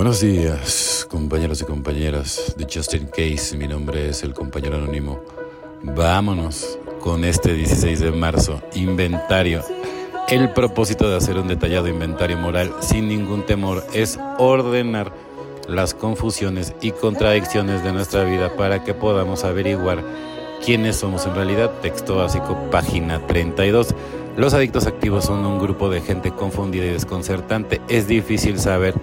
Buenos días, compañeros y compañeras de Justin Case. Mi nombre es el compañero anónimo. Vámonos con este 16 de marzo, inventario. El propósito de hacer un detallado inventario moral sin ningún temor es ordenar las confusiones y contradicciones de nuestra vida para que podamos averiguar quiénes somos en realidad. Texto básico, página 32. Los adictos activos son un grupo de gente confundida y desconcertante. Es difícil saber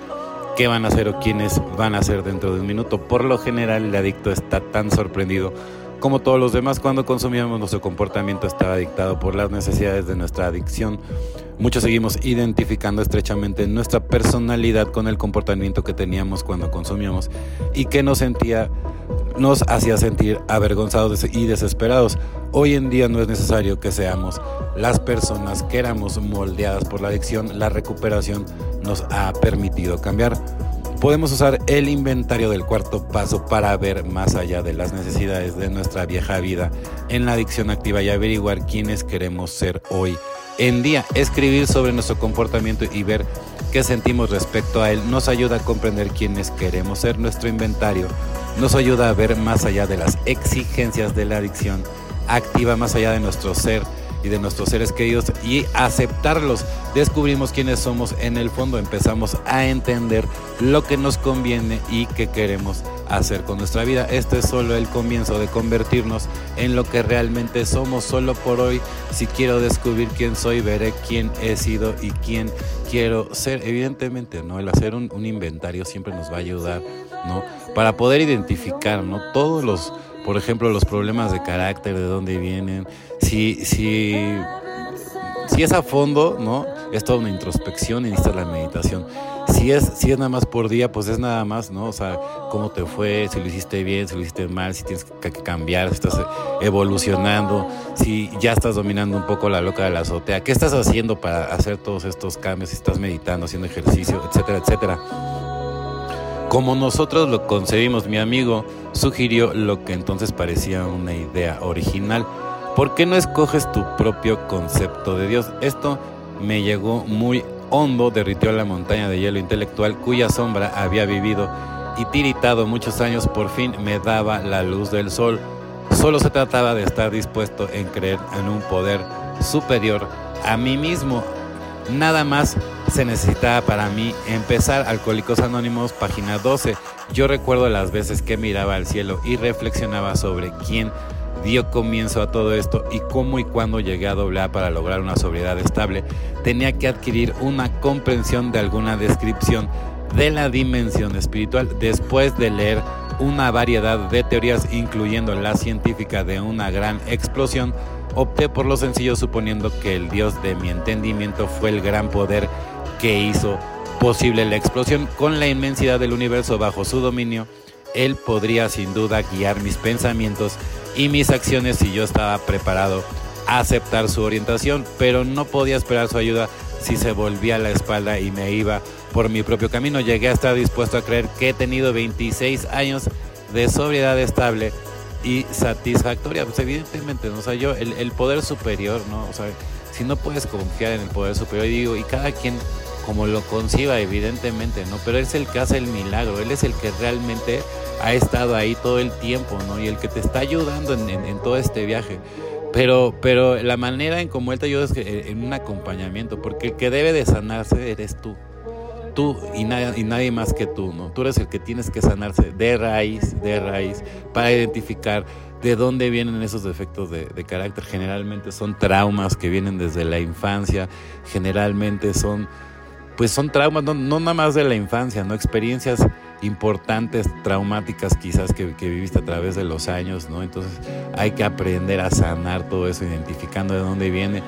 qué van a hacer o quiénes van a hacer dentro de un minuto. Por lo general, el adicto está tan sorprendido como todos los demás cuando consumíamos nuestro comportamiento estaba dictado por las necesidades de nuestra adicción. Muchos seguimos identificando estrechamente nuestra personalidad con el comportamiento que teníamos cuando consumíamos y que nos sentía nos hacía sentir avergonzados y desesperados. Hoy en día no es necesario que seamos las personas que éramos moldeadas por la adicción. La recuperación nos ha permitido cambiar. Podemos usar el inventario del cuarto paso para ver más allá de las necesidades de nuestra vieja vida en la adicción activa y averiguar quiénes queremos ser hoy en día. Escribir sobre nuestro comportamiento y ver qué sentimos respecto a él nos ayuda a comprender quiénes queremos ser. Nuestro inventario nos ayuda a ver más allá de las exigencias de la adicción activa, más allá de nuestro ser de nuestros seres queridos y aceptarlos. Descubrimos quiénes somos en el fondo, empezamos a entender lo que nos conviene y qué queremos hacer con nuestra vida. Este es solo el comienzo de convertirnos en lo que realmente somos. Solo por hoy, si quiero descubrir quién soy, veré quién he sido y quién quiero ser. Evidentemente, ¿no? El hacer un, un inventario siempre nos va a ayudar, ¿no? Para poder identificar, ¿no? Todos los por ejemplo, los problemas de carácter, de dónde vienen, si, si, si es a fondo, ¿no? Es toda una introspección y necesitas la meditación. Si es, si es nada más por día, pues es nada más, ¿no? O sea, cómo te fue, si lo hiciste bien, si lo hiciste mal, si tienes que cambiar, si estás evolucionando, si ya estás dominando un poco la loca de la azotea, qué estás haciendo para hacer todos estos cambios, si estás meditando, haciendo ejercicio, etcétera, etcétera. Como nosotros lo concebimos, mi amigo sugirió lo que entonces parecía una idea original. ¿Por qué no escoges tu propio concepto de Dios? Esto me llegó muy hondo, derritió la montaña de hielo intelectual cuya sombra había vivido y tiritado muchos años, por fin me daba la luz del sol. Solo se trataba de estar dispuesto en creer en un poder superior a mí mismo, Nada más se necesitaba para mí empezar Alcohólicos Anónimos, página 12. Yo recuerdo las veces que miraba al cielo y reflexionaba sobre quién dio comienzo a todo esto y cómo y cuándo llegué a doblar para lograr una sobriedad estable. Tenía que adquirir una comprensión de alguna descripción de la dimensión espiritual después de leer una variedad de teorías, incluyendo la científica de una gran explosión Opté por lo sencillo suponiendo que el Dios de mi entendimiento fue el gran poder que hizo posible la explosión con la inmensidad del universo bajo su dominio. Él podría sin duda guiar mis pensamientos y mis acciones si yo estaba preparado a aceptar su orientación, pero no podía esperar su ayuda si se volvía la espalda y me iba por mi propio camino. Llegué a estar dispuesto a creer que he tenido 26 años de sobriedad estable y satisfactoria. Pues evidentemente, ¿no? o sea, yo, el, poder superior, ¿no? O sea, si no puedes confiar en el poder superior, digo, y cada quien como lo conciba, evidentemente, ¿no? Pero es el que hace el milagro, él es el que realmente ha estado ahí todo el tiempo, ¿no? Y el que te está ayudando en, todo este viaje. Pero, pero la manera en cómo él te ayuda es en un acompañamiento, porque el que debe de sanarse eres tú tú y nadie, y nadie más que tú, ¿no? Tú eres el que tienes que sanarse de raíz, de raíz, para identificar de dónde vienen esos defectos de, carácter. Generalmente son traumas que vienen desde la infancia, generalmente son, pues son traumas, no, nada más de la infancia, ¿no? Experiencias importantes, traumáticas quizás que, que, viviste a través de los años, ¿no? Entonces hay que aprender a sanar todo eso, identificando de dónde viene.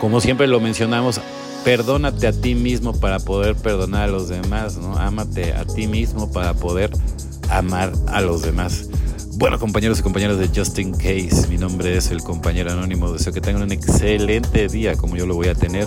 Como siempre lo mencionamos, perdónate a ti mismo para poder perdonar a los demás, ¿no? Ámate a ti mismo para poder amar a los demás. Bueno, compañeros y compañeras de Justin Case, mi nombre es el compañero anónimo. Deseo que tengan un excelente día como yo lo voy a tener.